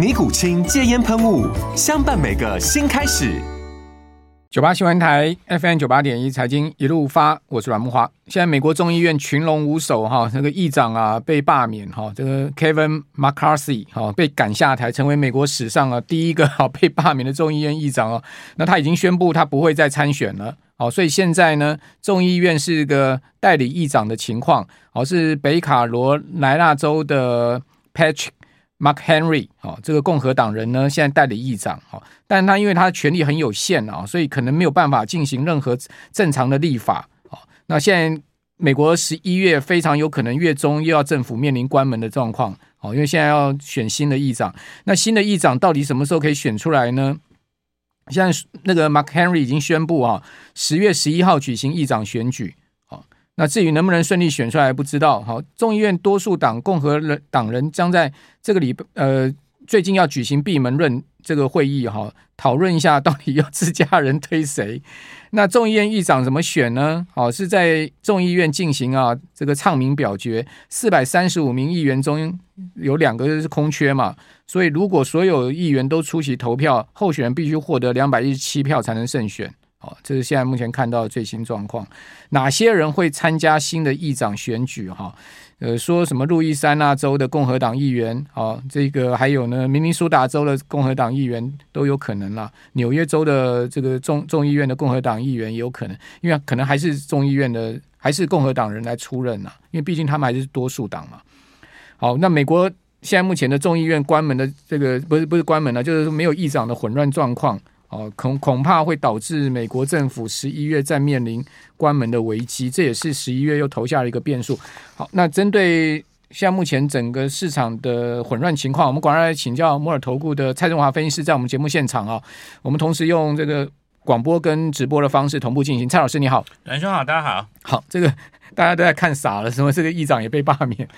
尼古清戒烟喷雾，相伴每个新开始。九八新闻台 FM 九八点一财经一路发，我是阮慕驊。现在美国众议院群龙无首哈，那个议长啊被罢免哈，这个 Kevin McCarthy 哈被赶下台，成为美国史上啊第一个哈 被罢免的众议院议长哦。那他已经宣布他不会再参选了。好，所以现在呢，众议院是个代理议长的情况，好是北卡罗来纳州的 Patrick。Mark Henry，哦，这个共和党人呢，现在代理议长，哦，但他因为他的权力很有限啊，所以可能没有办法进行任何正常的立法，哦，那现在美国十一月非常有可能月中又要政府面临关门的状况，哦，因为现在要选新的议长，那新的议长到底什么时候可以选出来呢？现在那个 Mark Henry 已经宣布啊，十月十一号举行议长选举。那至于能不能顺利选出来，不知道。好，众议院多数党共和党人将在这个礼拜，呃，最近要举行闭门论这个会议，哈，讨论一下到底要自家人推谁。那众议院议长怎么选呢？好，是在众议院进行啊，这个唱名表决，四百三十五名议员中有两个是空缺嘛，所以如果所有议员都出席投票，候选人必须获得两百一十七票才能胜选。好，这是现在目前看到的最新状况。哪些人会参加新的议长选举？哈，呃，说什么路易斯安那州的共和党议员，哦，这个还有呢，明尼苏达州的共和党议员都有可能啦。纽约州的这个众众议院的共和党议员也有可能，因为可能还是众议院的还是共和党人来出任呐，因为毕竟他们还是多数党嘛。好，那美国现在目前的众议院关门的这个不是不是关门了，就是没有议长的混乱状况。哦，恐恐怕会导致美国政府十一月再面临关门的危机，这也是十一月又投下了一个变数。好，那针对现在目前整个市场的混乱情况，我们赶快来请教摩尔投顾的蔡振华分析师，在我们节目现场啊，我们同时用这个广播跟直播的方式同步进行。蔡老师你好，阮兄好，大家好。好，这个 大家都在看傻了，什么这个议长也被罢免？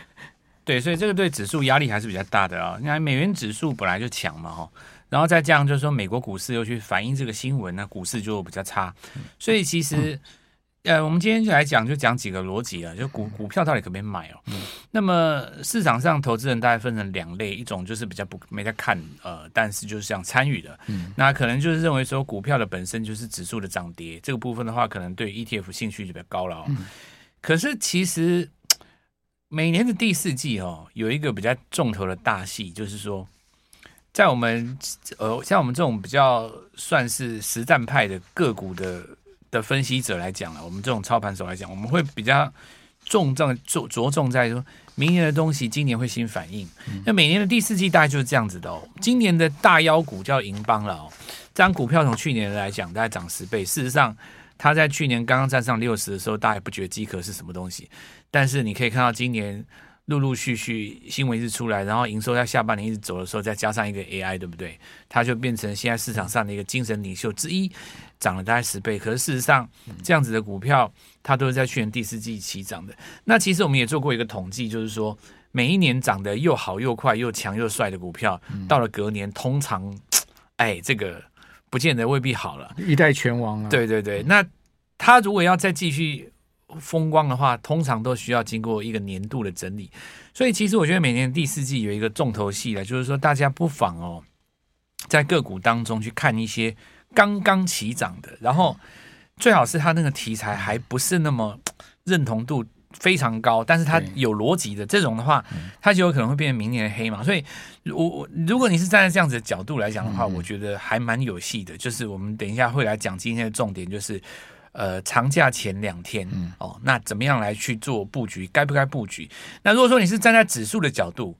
对，所以这个对指数压力还是比较大的啊、哦。你看美元指数本来就强嘛，哈。然后再这样，就是说美国股市又去反映这个新闻，那股市就比较差。所以其实，呃，我们今天就来讲，就讲几个逻辑啊，就股股票到底可不可以买哦？那么市场上投资人大概分成两类，一种就是比较不没在看，呃，但是就是想参与的，那可能就是认为说股票的本身就是指数的涨跌，这个部分的话，可能对 ETF 兴趣就比较高了哦。可是其实每年的第四季哦，有一个比较重头的大戏，就是说。在我们呃，像我们这种比较算是实战派的个股的的分析者来讲了，我们这种操盘手来讲，我们会比较重重着着重在说，明年的东西今年会新反应。那每年的第四季大概就是这样子的哦。今年的大妖股叫银邦了哦，这张股票从去年来讲大概涨十倍，事实上它在去年刚刚站上六十的时候，大家也不觉得饥渴是什么东西，但是你可以看到今年。陆陆续续新闻一直出来，然后营收在下半年一直走的时候，再加上一个 AI，对不对？它就变成现在市场上的一个精神领袖之一，涨了大概十倍。可是事实上，这样子的股票它都是在去年第四季起涨的。那其实我们也做过一个统计，就是说每一年涨得又好又快又强又帅的股票，到了隔年通常，哎，这个不见得未必好了，一代拳王啊。对对对，那他如果要再继续。风光的话，通常都需要经过一个年度的整理，所以其实我觉得每年第四季有一个重头戏了，就是说大家不妨哦，在个股当中去看一些刚刚起涨的，然后最好是他那个题材还不是那么认同度非常高，但是它有逻辑的这种的话，它就有可能会变成明年的黑马。所以，我我如果你是站在这样子的角度来讲的话，我觉得还蛮有戏的。就是我们等一下会来讲今天的重点，就是呃长假前两天哦，那怎么样来去做布局，该不该布局？那如果说你是站在指数的角度，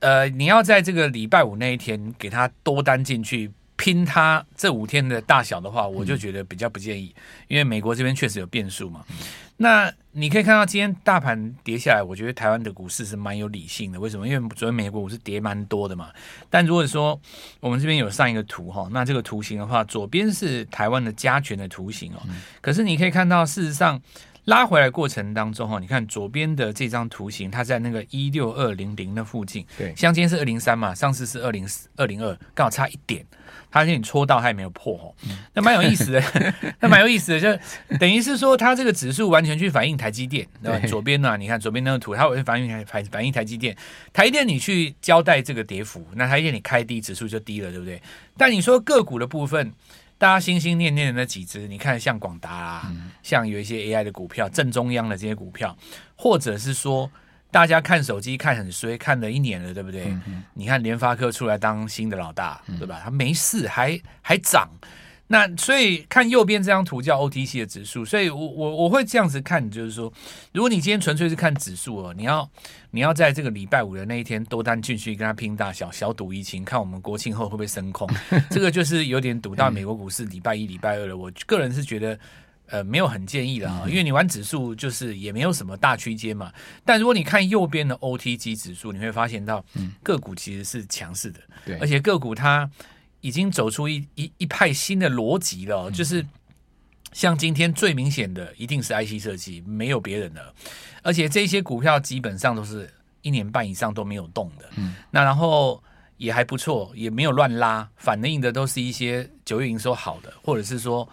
呃，你要在这个礼拜五那一天给它多单进去。拼它这五天的大小的话，我就觉得比较不建议，因为美国这边确实有变数嘛。那你可以看到今天大盘跌下来，我觉得台湾的股市是蛮有理性的。为什么？因为昨天美国股市跌蛮多的嘛。但如果说我们这边有上一个图哈，那这个图形的话，左边是台湾的加权的图形哦。可是你可以看到，事实上。拉回来过程当中哈，你看左边的这张图形，它在那个一六二零零的附近。对，像今天是二零三嘛，上次是二零二零二，刚好差一点。它给你戳到，它也没有破哦，那蛮有意思的，那蛮有意思的，就等于是说它这个指数完全去反映台积电，对吧？左边呢，你看左边那个图，它会反映台反反映台积电，台积电你去交代这个跌幅，那台积电你开低，指数就低了，对不对？但你说个股的部分。大家心心念念的那几只，你看像广达啊，嗯、像有一些 AI 的股票，正中央的这些股票，或者是说大家看手机看很衰，看了一年了，对不对？你看联发科出来当新的老大，对吧？他没事，还还涨。那所以看右边这张图叫 OTC 的指数，所以我我我会这样子看，就是说，如果你今天纯粹是看指数哦，你要你要在这个礼拜五的那一天多单进去跟他拼大小，小赌怡情，看我们国庆后会不会升空，这个就是有点赌到美国股市礼拜一、礼拜二了。我个人是觉得，呃，没有很建议的啊，因为你玩指数就是也没有什么大区间嘛。但如果你看右边的 OTG 指数，你会发现到个股其实是强势的，对，而且个股它。已经走出一一一派新的逻辑了，哦，就是像今天最明显的一定是 IC 设计，没有别人了，而且这些股票基本上都是一年半以上都没有动的，嗯，那然后也还不错，也没有乱拉，反映的都是一些九月营收好的，或者是说，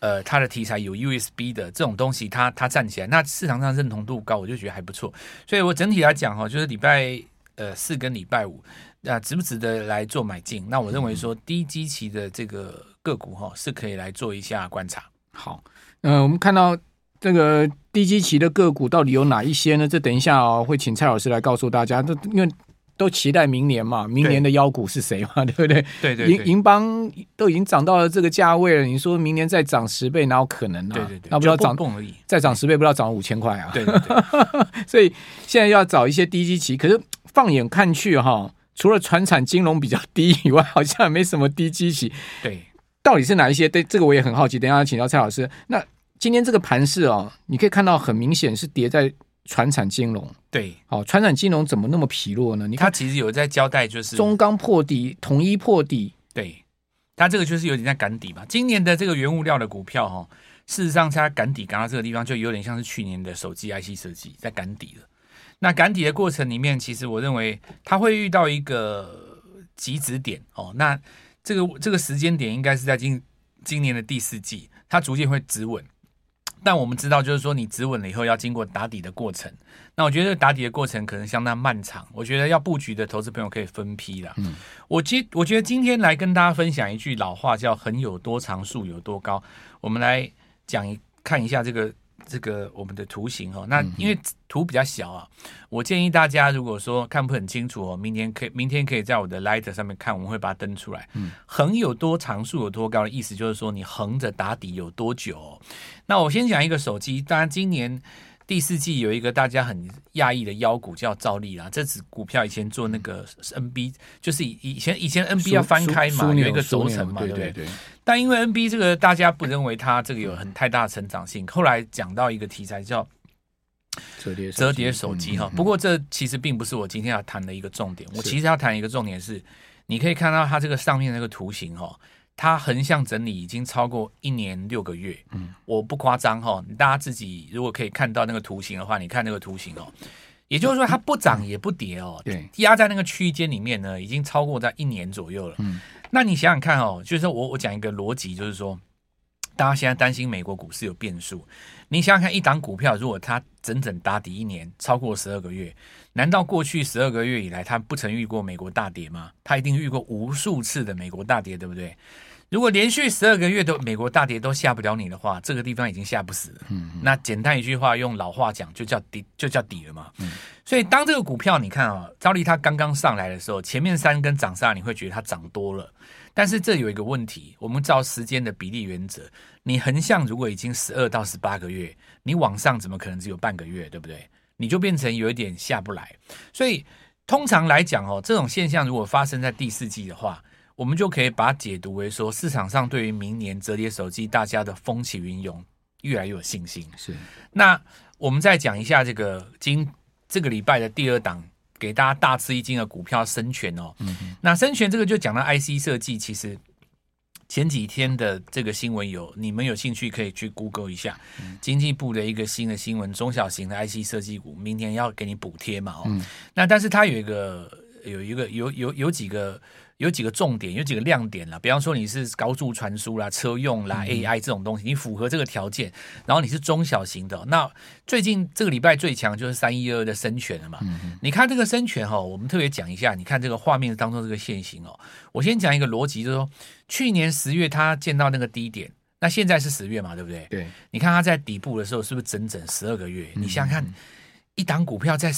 呃，它的题材有 USB 的这种东西，它它站起来，那市场上认同度高，我就觉得还不错，所以我整体来讲哈，就是礼拜呃四跟礼拜五。那值不值得来做买进？那我认为说低基期的这个个股哈是可以来做一下观察。好，呃，我们看到这个低基期的个股到底有哪一些呢？这等一下哦，会请蔡老师来告诉大家。这因为都期待明年嘛，明年的妖股是谁嘛？对，对不对？对对，银银邦都已经涨到了这个价位了，你说明年再涨十倍，哪有可能呢？啊？对对对，那不知道涨而已，再涨十倍，不知道涨五千块啊？对对对，所以 现在要找一些低基期，可是放眼看去哈。除了传产金融比较低以外，好像也没什么低基期。对，到底是哪一些？对，这个我也很好奇。等一下请教蔡老师。那今天这个盘势哦，你可以看到很明显是跌在传产金融。对，好、哦，传产金融怎么那么疲弱呢？你看，他其实有在交代，就是中钢破底，统一破底。对，它这个就是有点在赶底嘛。今年的这个原物料的股票哈、哦，事实上它赶底赶到这个地方，就有点像是去年的手机 IC 设计在赶底了。那赶底的过程里面，其实我认为它会遇到一个极值点哦。那这个这个时间点应该是在今今年的第四季，它逐渐会止稳。但我们知道，就是说你止稳了以后，要经过打底的过程。那我觉得打底的过程可能相当漫长。我觉得要布局的投资朋友可以分批啦。嗯，我今我觉得今天来跟大家分享一句老话，叫“横有多长，竖有多高”。我们来讲一看一下这个。这个我们的图形哦，那因为图比较小啊，我建议大家如果说看不很清楚哦，明天可以明天可以在我的 Light 上面看，我们会把它登出来。嗯，横有多长，竖有多高的意思就是说你横着打底有多久哦。那我先讲一个手机，当然今年。第四季有一个大家很讶异的妖股叫兆利啦，这支股票以前做那个 NB，就是以以前以前 NB 要翻开嘛，有一个轴承嘛，对不对？但因为 NB 这个大家不认为它这个有很太大的成长性，后来讲到一个题材叫折叠折叠手机哈。不过这其实并不是我今天要谈的一个重点，我其实要谈一个重点是，你可以看到它这个上面那个图形哈。它横向整理已经超过一年六个月，嗯，我不夸张哈，大家自己如果可以看到那个图形的话，你看那个图形哦，也就是说它不涨也不跌哦，对，压在那个区间里面呢，已经超过在一年左右了，嗯，那你想想看哦，就是我我讲一个逻辑，就是说，大家现在担心美国股市有变数，你想想看，一档股票如果它整整打底一年，超过十二个月。难道过去十二个月以来，它不曾遇过美国大跌吗？它一定遇过无数次的美国大跌，对不对？如果连续十二个月都美国大跌都吓不了你的话，这个地方已经吓不死了。嗯，那简单一句话，用老话讲，就叫底，就叫底了嘛。嗯，所以当这个股票你看啊，照例它刚刚上来的时候，前面三根涨上来，你会觉得它涨多了。但是这有一个问题，我们照时间的比例原则，你横向如果已经十二到十八个月，你往上怎么可能只有半个月，对不对？你就变成有一点下不来。所以通常来讲哦，这种现象如果发生在第四季的话，我们就可以把它解读为说，市场上对于明年折叠手机大家的风起云涌，越来越有信心。是，那我们再讲一下这个今这个礼拜的第二档，给大家大吃一惊的股票生全哦。那生全这个就讲到 IC 设计，其实前几天的这个新闻有，你们有兴趣可以去 Google 一下，嗯、经济部的一个新的新闻，中小型的 IC 设计股明年要给你补贴嘛？哦，嗯、那但是它有一个有一个有有有几个。有几个重点，有几个亮点啦。比方说你是高速传输啦、车用啦、AI 这种东西，你符合这个条件，然后你是中小型的。那最近这个礼拜最强就是三一二的深全了嘛。你看这个深全哈，我们特别讲一下，你看这个画面当中这个线型哦。我先讲一个逻辑，就是说去年十月它见到那个低点，那现在是十月嘛，对不对？对。你看它在底部的时候是不是整整十二个月？你想想看，一档股票在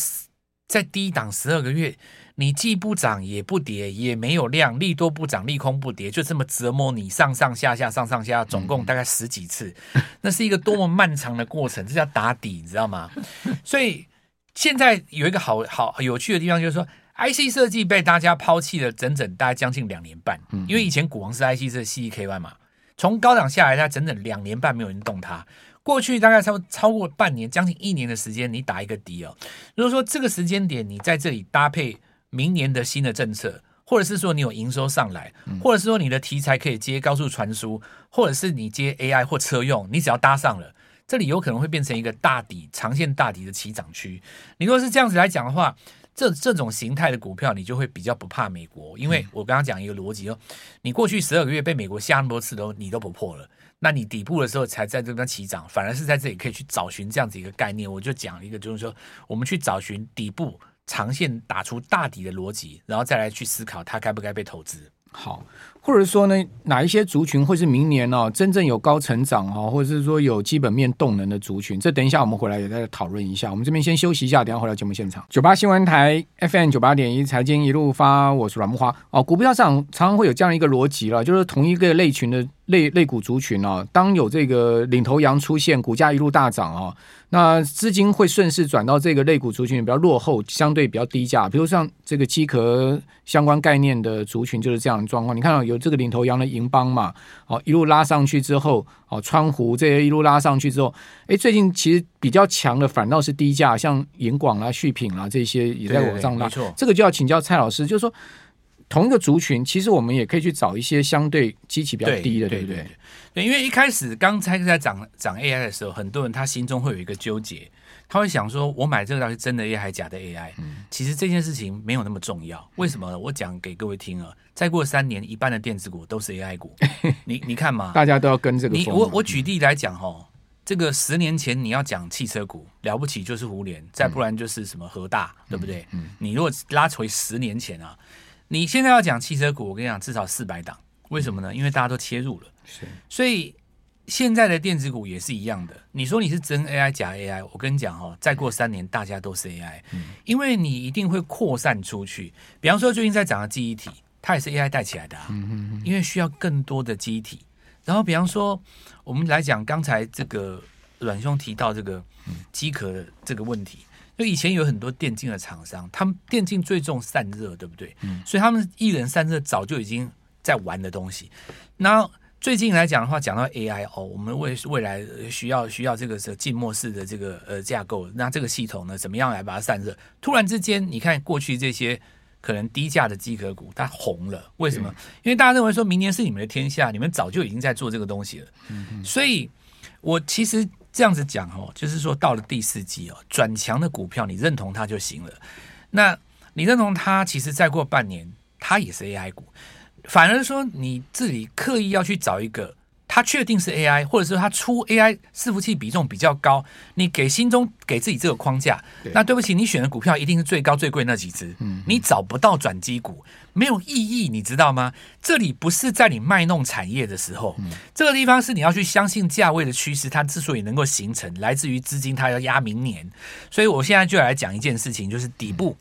在低档十二个月。你既不涨也不跌，也没有量，利多不涨，利空不跌，就这么折磨你上上下下上上下下，总共大概十几次，那是一个多么漫长的过程，这叫打底，你知道吗？所以现在有一个好好有趣的地方，就是说 IC 设计被大家抛弃了整整大概将近两年半，因为以前股王是 IC 设计 CEKY 嘛，从高档下来，它整整两年半没有人动它。过去大概超超过半年，将近一年的时间，你打一个底哦。如果说这个时间点你在这里搭配。明年的新的政策，或者是说你有营收上来，或者是说你的题材可以接高速传输，或者是你接 AI 或车用，你只要搭上了，这里有可能会变成一个大底长线大底的起涨区。你如果是这样子来讲的话，这这种形态的股票，你就会比较不怕美国，因为我刚刚讲一个逻辑哦，你过去十二个月被美国吓那么多次都你都不破了，那你底部的时候才在这边起涨，反而是在这里可以去找寻这样子一个概念。我就讲一个，就是说我们去找寻底部。长线打出大底的逻辑，然后再来去思考它该不该被投资。好，或者说呢，哪一些族群会是明年哦真正有高成长哦，或者是说有基本面动能的族群？这等一下我们回来也再讨论一下。我们这边先休息一下，等下回来节目现场。九八新闻台 FM 九八点一财经一路发，我是阮木花哦。股票市场常常会有这样一个逻辑了，就是同一个类群的类类股族群哦，当有这个领头羊出现，股价一路大涨哦。那资金会顺势转到这个类股族群比较落后、相对比较低价，比如像这个机壳相关概念的族群就是这样的状况。你看到有这个领头羊的银邦嘛？哦，一路拉上去之后，哦，川湖这些一路拉上去之后，哎，最近其实比较强的反倒是低价，像银广啊、续品啊这些也在往上拉。这个就要请教蔡老师，就是说同一个族群，其实我们也可以去找一些相对基期比较低的，对，对不对？对对对，因为一开始刚才在涨涨 AI 的时候，很多人他心中会有一个纠结，他会想说：我买这个到底是真的 AI 还是假的 AI？嗯，其实这件事情没有那么重要。为什么呢？我讲给各位听啊，再过三年，一半的电子股都是 AI 股。你你看嘛，大家都要跟这个。你我我举例来讲哈，这个十年前你要讲汽车股了不起就是胡联，再不然就是什么和大，嗯、对不对？嗯，你如果拉回十年前啊。你现在要讲汽车股，我跟你讲，至少四百档。为什么呢？因为大家都切入了，是。所以现在的电子股也是一样的。你说你是真 AI 假 AI，我跟你讲哦，再过三年大家都是 AI，嗯，因为你一定会扩散出去。比方说最近在涨的记忆体，它也是 AI 带起来的啊，嗯哼哼，因为需要更多的记忆体。然后比方说我们来讲刚才这个阮兄提到这个机壳的这个问题。就以前有很多电竞的厂商，他们电竞最重散热，对不对？嗯，所以他们一人散热早就已经在玩的东西。那最近来讲的话，讲到 AI 哦，我们未未来需要需要这个是静默式的这个呃架构，那这个系统呢，怎么样来把它散热？突然之间，你看过去这些可能低价的机壳股，它红了，为什么？因为大家认为说明年是你们的天下，你们早就已经在做这个东西了。嗯嗯，所以我其实。这样子讲哦，就是说到了第四季哦，转强的股票你认同它就行了。那你认同它，其实再过半年它也是 AI 股，反而说你自己刻意要去找一个，他确定是 AI，或者说他出 AI 伺服器比重比较高，你给心中给自己这个框架，对。那对不起，你选的股票一定是最高最贵那几只，嗯，你找不到转机股，没有意义，你知道吗？这里不是在你卖弄产业的时候，嗯、这个地方是你要去相信价位的趋势，它之所以能够形成，来自于资金它要压明年，所以我现在就来讲一件事情，就是底部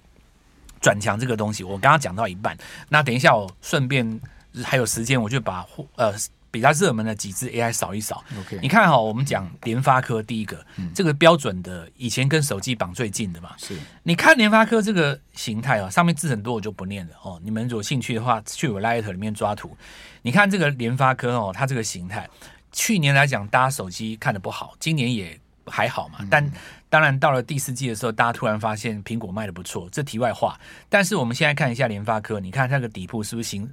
转强这个东西，我刚刚讲到一半，那等一下我顺便还有时间，我就把呃。比较热门的几只 AI 扫一扫，OK，你看哈，我们讲联发科第一个，嗯、这个标准的，以前跟手机绑最近的嘛，是。你看联发科这个形态啊，上面字很多，我就不念了哦。你们有兴趣的话，去我 Light 里面抓图。你看这个联发科哦，它这个形态，去年来讲，大家手机看的不好，今年也还好嘛。嗯、但当然到了第四季的时候，大家突然发现苹果卖的不错，这题外话。但是我们现在看一下联发科，你看它的底部是不是行，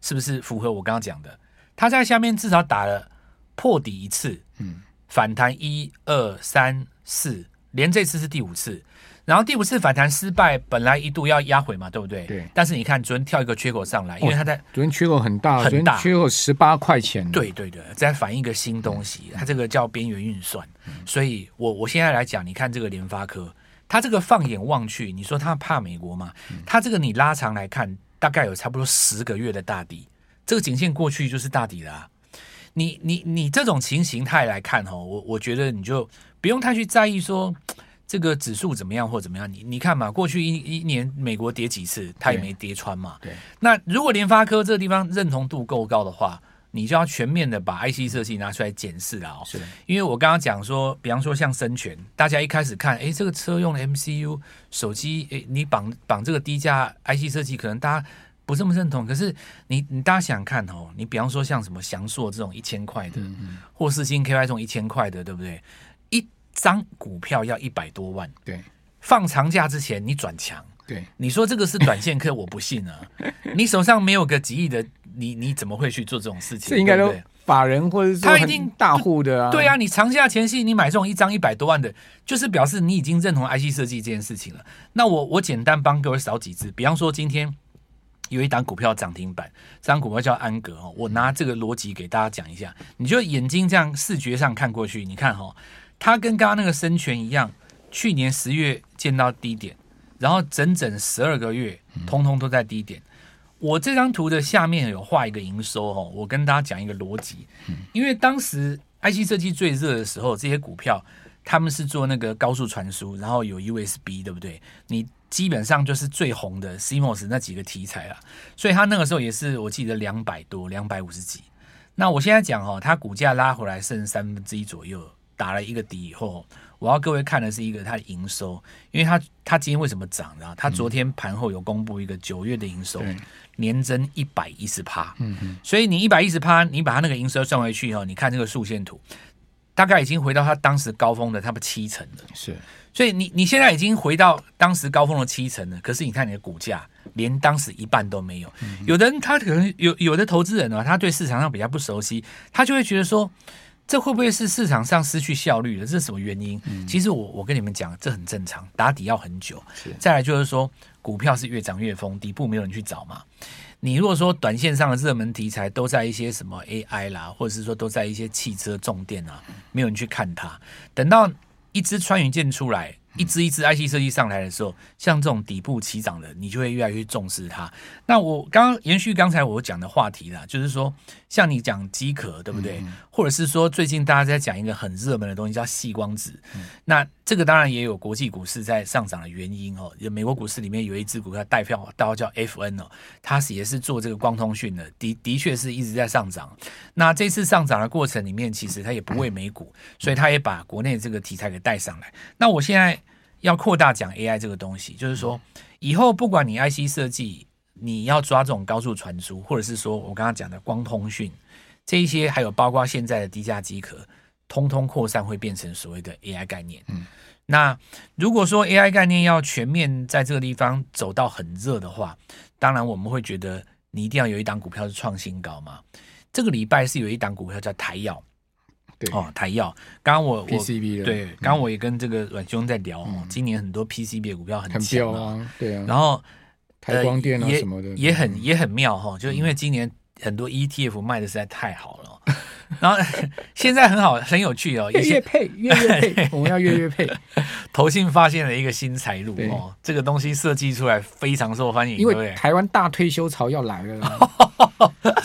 是不是符合我刚刚讲的？它在下面至少打了破底一次，嗯，反弹一二三四，连这次是第五次，然后第五次反弹失败，本来一度要压回嘛，对不对？对。但是你看昨天跳一个缺口上来，因为它在昨天缺口很大，很大，缺口十八块钱。对对对，在反映一个新东西，它这个叫边缘运算。所以我我现在来讲，你看这个联发科，它这个放眼望去，你说它怕美国吗？它这个你拉长来看，大概有差不多十个月的大底。这个颈线过去就是大底了啊，你你你这种情形态来看哈，我我觉得你就不用太去在意说这个指数怎么样或怎么样，你你看嘛，过去一一年美国跌几次，它也没跌穿嘛。对。那如果联发科这个地方认同度够高的话，你就要全面的把 IC 设计拿出来检视了哦。是。因为我刚刚讲说，比方说像深全，大家一开始看，哎，这个车用的 MCU 手机，哎，你绑绑这个低价 IC 设计，可能大家。不这么认同，可是你你大家想看哦，你比方说像什么翔硕这种一千块的，嗯嗯或四星 KY 这种一千块的，对不对？一张股票要一百多万，对，放长假之前你转强，对，你说这个是短线客，我不信啊！你手上没有个几亿的，你你怎么会去做这种事情？这应该都法人或者是他一定大户的啊，对啊，你长假前夕你买这种一张一百多万的，就是表示你已经认同 IC 设计这件事情了。那我我简单帮各位扫几只，比方说今天。有一档股票涨停板，这档股票叫安格哦。我拿这个逻辑给大家讲一下，你就眼睛这样视觉上看过去，你看哈，它跟刚刚那个生全一样，去年十月见到低点，然后整整十二个月，通通都在低点。我这张图的下面有画一个营收哦，我跟大家讲一个逻辑，因为当时 IC 设计最热的时候，这些股票他们是做那个高速传输，然后有 USB，对不对？你。基本上就是最红的 CMOS 那几个题材了，所以它那个时候也是我记得两百多，两百五十几。那我现在讲哦，它股价拉回来剩三分之一左右，打了一个底以后，我要各位看的是一个它的营收，因为它它今天为什么涨呢？它昨天盘后有公布一个九月的营收，嗯、年增一百一十趴。嗯嗯，所以你一百一十趴，你把它那个营收算回去以后，你看这个竖线图，大概已经回到它当时高峰的差不多七成了。是。所以你你现在已经回到当时高峰的七成了，可是你看你的股价连当时一半都没有。有的人他可能有有的投资人啊，他对市场上比较不熟悉，他就会觉得说，这会不会是市场上失去效率了？这是什么原因？其实我我跟你们讲，这很正常，打底要很久。再来就是说，股票是越涨越疯，底部没有人去找嘛。你如果说短线上的热门题材都在一些什么 AI 啦，或者是说都在一些汽车重电啊，没有人去看它，等到。一支穿云箭出来，一支一支 IC 设计上来的时候，像这种底部起涨的，你就会越来越重视它。那我刚刚延续刚才我讲的话题啦，就是说，像你讲机壳，对不对？嗯、或者是说，最近大家在讲一个很热门的东西叫细光子。嗯、那这个当然也有国际股市在上涨的原因哦。有美国股市里面有一只股票代票，代号叫 FN 哦，它是也是做这个光通讯的，的的确是一直在上涨。那这次上涨的过程里面，其实它也不为美股，所以它也把国内这个题材给带上来。那我现在要扩大讲 AI 这个东西，就是说以后不管你 IC 设计，你要抓这种高速传输，或者是说我刚刚讲的光通讯这一些，还有包括现在的低价机壳。通通扩散会变成所谓的 AI 概念。嗯，那如果说 AI 概念要全面在这个地方走到很热的话，当然我们会觉得你一定要有一档股票是创新高嘛。这个礼拜是有一档股票叫台药，对哦，台药。刚刚我 PCB 对，刚刚我也跟这个阮兄在聊今年很多 PCB 的股票很强啊，对啊。然后台光电啊什么的，也也很也很妙哈，就因为今年。很多 ETF 卖的实在太好了，然后现在很好，很有趣哦，月月配，月月配，我们要月月配。投信发现了一个新财路哦，这个东西设计出来非常受欢迎，因为台湾大退休潮要来了，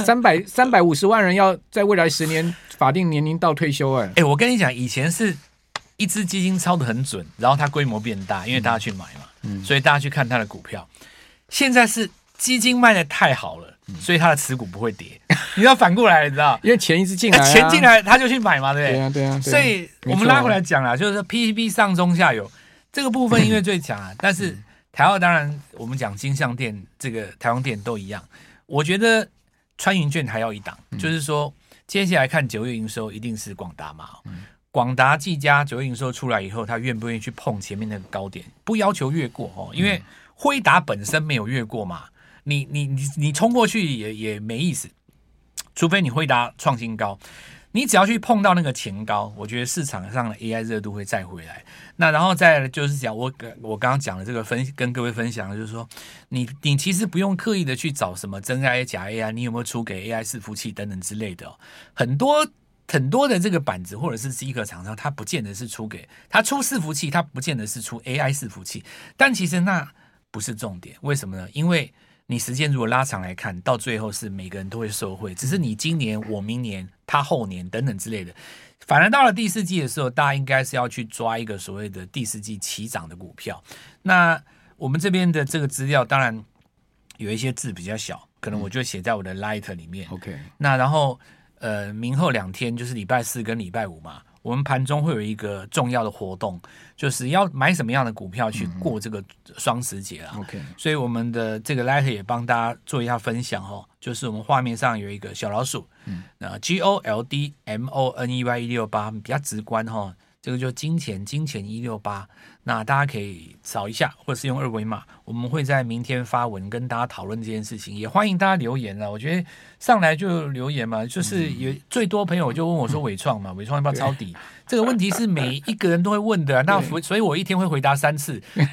三百三百五十万人要在未来十年法定年龄到退休，哎哎，我跟你讲，以前是一支基金抄的很准，然后它规模变大，因为大家去买嘛，嗯，所以大家去看它的股票，现在是。基金卖的太好了，所以他的持股不会跌。你要反过来，你知道？因为钱一直进来，钱进来他就去买嘛，对不对？对啊，对啊。所以我们拉回来讲啦，就是说 PCB 上中下游这个部分 因为最强啊，但是台澳当然我们讲金像店这个台湾店都一样。我觉得穿云券还要一档，就是说接下来看九月营收一定是广达嘛。广达技嘉九月营收出来以后，他愿不愿意去碰前面那个高点？不要求越过哦，因为辉达本身没有越过嘛。你你你你冲过去也也没意思，除非你辉达创新高，你只要去碰到那个前高，我觉得市场上的 AI 热度会再回来。那然后再就是讲我我刚刚讲的这个分跟各位分享的就是说，你你其实不用刻意的去找什么真 AI 假 AI，你有没有出给 AI 伺服器等等之类的，哦，很多很多的这个板子或者是机壳厂商，它不见得是出给它出伺服器，它不见得是出 AI 伺服器，但其实那不是重点，为什么呢？因为你时间如果拉长来看，到最后是每个人都会受惠，只是你今年、我明年、他后年等等之类的。反而到了第四季的时候，大家应该是要去抓一个所谓的第四季起涨的股票。那我们这边的这个资料，当然有一些字比较小，可能我就写在我的 Light 里面。OK，那然后呃，明后两天就是礼拜四跟礼拜五嘛。我们盘中会有一个重要的活动，就是要买什么样的股票去过这个双十节啊？OK，所以我们的这个 letter 也帮大家做一下分享哦。就是我们画面上有一个小老鼠，嗯，呃，G O L D M O N E Y 一六八比较直观哈。这个就金钱金钱一六八，那大家可以扫一下，或者是用二维码。我们会在明天发文跟大家讨论这件事情，也欢迎大家留言啊。我觉得上来就留言嘛，就是有最多朋友就问我说伟创嘛，伟创要不要抄底？这个问题是每一个人都会问的，那所以，我一天会回答三次。你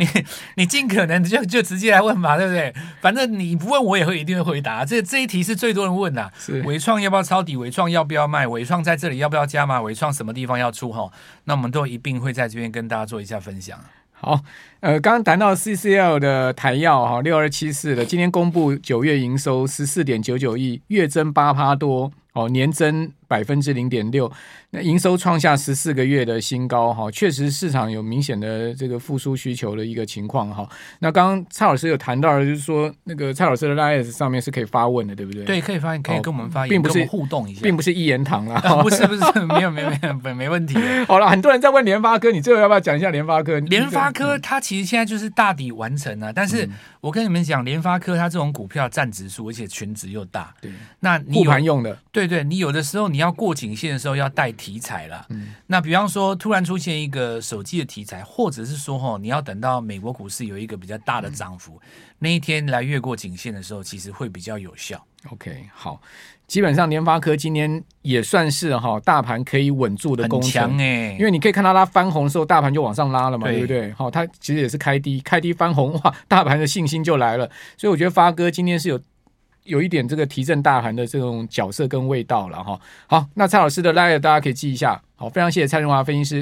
你尽可能就就直接来问嘛，对不对？反正你不问我也会一定会回答。这这一题是最多人问的，纬创要不要抄底？伟创要不要卖？伟创在这里要不要加码？伟创什么地方要出？哈，那我们都一并会在这边跟大家做一下分享。好，呃，刚刚谈到 CCL 的台药哈，六二七四的，今天公布九月营收十四点九九亿，月增八趴多。哦，年增百分之零点六，那营收创下十四个月的新高哈，确实市场有明显的这个复苏需求的一个情况哈。那刚刚蔡老师有谈到的，就是说那个蔡老师的 Live 上面是可以发问的，对不对？对，可以发问，可以跟我们发言，并不是互动一下，并不是一言堂啦 不是不是，没有没有没有没没问题。好了，很多人在问联发科，你最后要不要讲一下联发科？联发科它其实现在就是大底完成了，但是我跟你们讲，联发科它这种股票占指数，而且权值又大，对，那你护盘用的，对对，你有的时候。你要过颈线的时候要带题材了，嗯，那比方说突然出现一个手机的题材，或者是说哈，你要等到美国股市有一个比较大的涨幅，嗯，那一天来越过颈线的时候，其实会比较有效。OK，好，基本上联发科今天也算是哈大盘可以稳住的工程哎，因为你可以看到它翻红的时候，大盘就往上拉了嘛，对，对不对？好，它其实也是开低，开低翻红哇，大盘的信心就来了，所以我觉得发哥今天是有。有一点这个提振大盘的这种角色跟味道了哈。好，那蔡老师的 LINE 大家可以记一下。好，非常谢谢蔡荣华分析师。